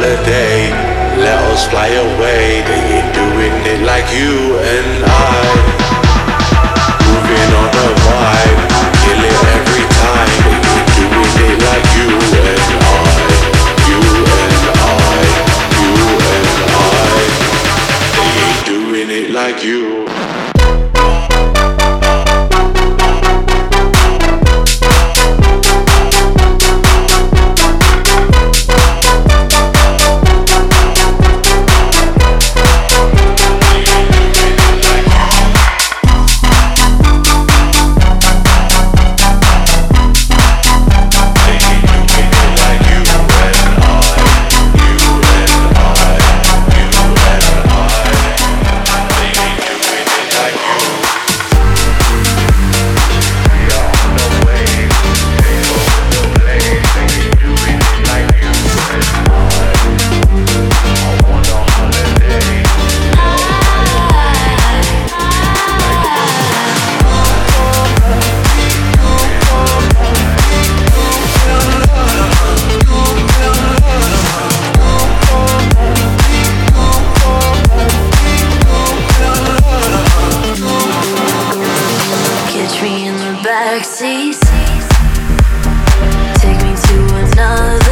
Holiday. Let us fly away. They ain't doing it like you and I. Moving on a vibe, kill it every time. They ain't doing it like you and I. You and I, you and I. They ain't doing it like you. backseat. Take me to another.